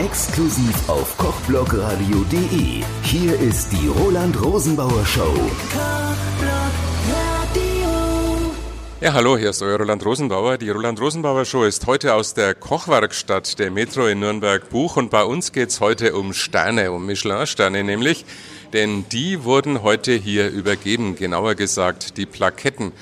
Exklusiv auf kochblogradio.de. Hier ist die Roland Rosenbauer Show. Ja, hallo, hier ist euer Roland Rosenbauer. Die Roland Rosenbauer Show ist heute aus der Kochwerkstatt der Metro in Nürnberg-Buch und bei uns geht's heute um Sterne, um Michelin-Sterne nämlich, denn die wurden heute hier übergeben, genauer gesagt die Plaketten.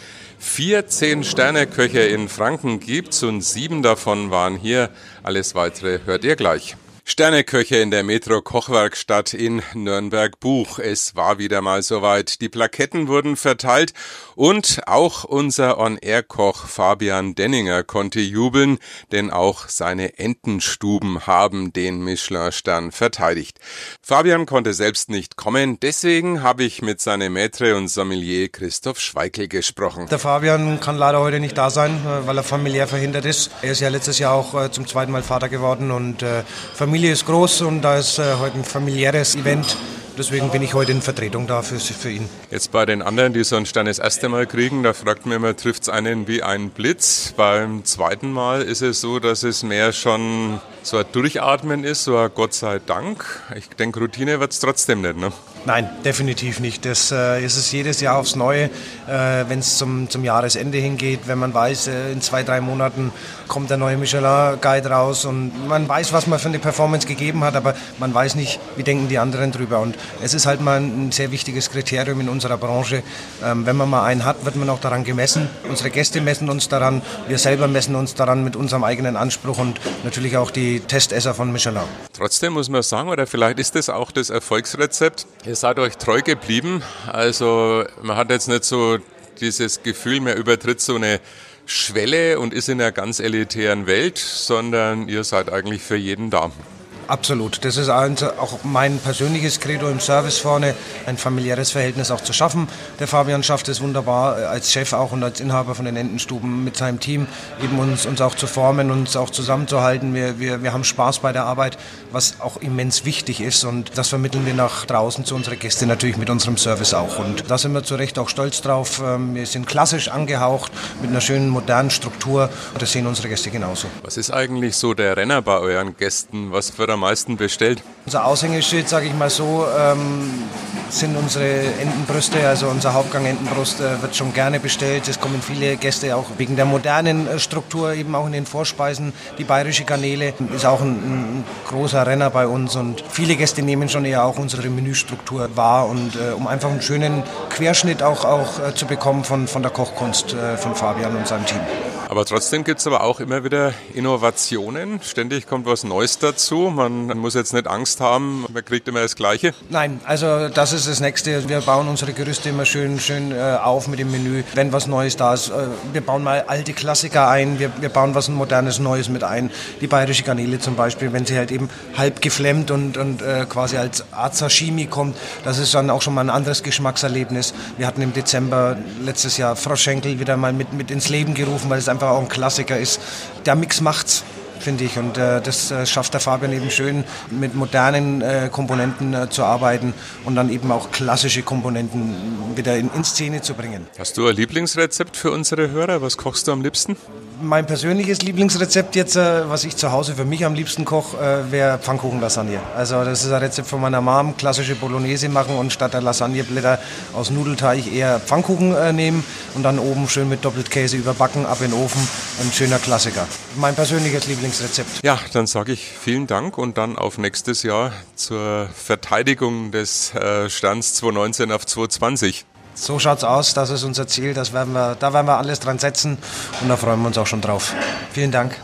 Vier Zehn-Sterne-Köche in Franken gibt's und sieben davon waren hier. Alles weitere hört ihr gleich. Sterneköche in der Metro Kochwerkstatt in Nürnberg Buch. Es war wieder mal soweit. Die Plaketten wurden verteilt und auch unser On-Air-Koch Fabian Denninger konnte jubeln, denn auch seine Entenstuben haben den Michelin-Stern verteidigt. Fabian konnte selbst nicht kommen, deswegen habe ich mit seinem Maître und Sommelier Christoph Schweikel gesprochen. Der Fabian kann leider heute nicht da sein, äh, weil er familiär verhindert ist. Er ist ja letztes Jahr auch äh, zum zweiten Mal Vater geworden und äh, Familie Familie ist groß und da ist äh, heute ein familiäres Event. Deswegen bin ich heute in Vertretung da für, für ihn. Jetzt bei den anderen, die so einen Stern das erste Mal kriegen, da fragt man immer, trifft es einen wie ein Blitz? Beim zweiten Mal ist es so, dass es mehr schon so ein Durchatmen ist, so ein Gott sei Dank. Ich denke, Routine wird es trotzdem nicht, ne? Nein, definitiv nicht. Das äh, ist es jedes Jahr aufs Neue, äh, wenn es zum, zum Jahresende hingeht, wenn man weiß, äh, in zwei, drei Monaten kommt der neue Michelin-Guide raus und man weiß, was man für eine Performance gegeben hat, aber man weiß nicht, wie denken die anderen drüber. Und es ist halt mal ein sehr wichtiges Kriterium in unserer Branche. Ähm, wenn man mal einen hat, wird man auch daran gemessen. Unsere Gäste messen uns daran, wir selber messen uns daran mit unserem eigenen Anspruch und natürlich auch die Testesser von Michelin. Trotzdem muss man sagen, oder vielleicht ist das auch das Erfolgsrezept, ihr seid euch treu geblieben. Also man hat jetzt nicht so dieses Gefühl, man übertritt so eine Schwelle und ist in einer ganz elitären Welt, sondern ihr seid eigentlich für jeden da. Absolut. Das ist auch mein persönliches Credo im Service vorne, ein familiäres Verhältnis auch zu schaffen. Der Fabian schafft es wunderbar, äh, als Chef auch und als Inhaber von den Entenstuben mit seinem Team, eben uns, uns auch zu formen, uns auch zusammenzuhalten. Wir, wir, wir haben Spaß bei der Arbeit, was auch immens wichtig ist und das vermitteln wir nach draußen zu unseren Gästen natürlich mit unserem Service auch. Und da sind wir zu Recht auch stolz drauf. Ähm, wir sind klassisch angehaucht mit einer schönen modernen Struktur und das sehen unsere Gäste genauso. Was ist eigentlich so der Renner bei euren Gästen? Was wird am meisten bestellt? Unser Aushängeschild, sage ich mal so, ähm, sind unsere Entenbrüste, also unser Hauptgang Entenbrust äh, wird schon gerne bestellt. Es kommen viele Gäste auch wegen der modernen äh, Struktur, eben auch in den Vorspeisen. Die bayerische Garnele ist auch ein, ein, großer Renner bei uns und viele Gäste nehmen schon eher auch unsere Menüstruktur wahr und äh, um einfach einen schönen Querschnitt auch, auch äh, zu bekommen von, von der Kochkunst äh, von Fabian und seinem Team. Aber trotzdem gibt es aber auch immer wieder Innovationen. Ständig kommt was Neues dazu. Man muss jetzt nicht Angst haben, man kriegt immer das Gleiche. Nein, also das ist das Nächste. Wir bauen unsere Gerüste immer schön, schön äh, auf mit dem Menü, wenn was Neues da ist. Äh, wir bauen mal alte Klassiker ein, wir, wir bauen was Modernes, Neues mit ein. Die bayerische Garnele zum Beispiel, wenn sie halt eben halb geflemmt und, und äh, quasi als Art Sashimi kommt, das ist dann auch schon mal ein anderes Geschmackserlebnis. Wir hatten im Dezember letztes Jahr Froschenkel wieder mal mit, mit ins Leben gerufen, weil es einfach einfach auch ein Klassiker ist. Der Mix macht's finde ich. Und äh, das äh, schafft der Fabian eben schön, mit modernen äh, Komponenten äh, zu arbeiten und dann eben auch klassische Komponenten wieder in, in Szene zu bringen. Hast du ein Lieblingsrezept für unsere Hörer? Was kochst du am liebsten? Mein persönliches Lieblingsrezept jetzt, äh, was ich zu Hause für mich am liebsten koche, äh, wäre Pfannkuchenlasagne. Also das ist ein Rezept von meiner Mom, klassische Bolognese machen und statt der Lasagneblätter aus Nudelteig eher Pfannkuchen nehmen und dann oben schön mit Doppelkäse überbacken, ab in den Ofen. Ein schöner Klassiker. Mein persönliches Lieblingsrezept. Ja, dann sage ich vielen Dank und dann auf nächstes Jahr zur Verteidigung des äh, Stands 2019 auf 2020. So schaut's aus, das ist unser Ziel, das werden wir, da werden wir alles dran setzen und da freuen wir uns auch schon drauf. Vielen Dank.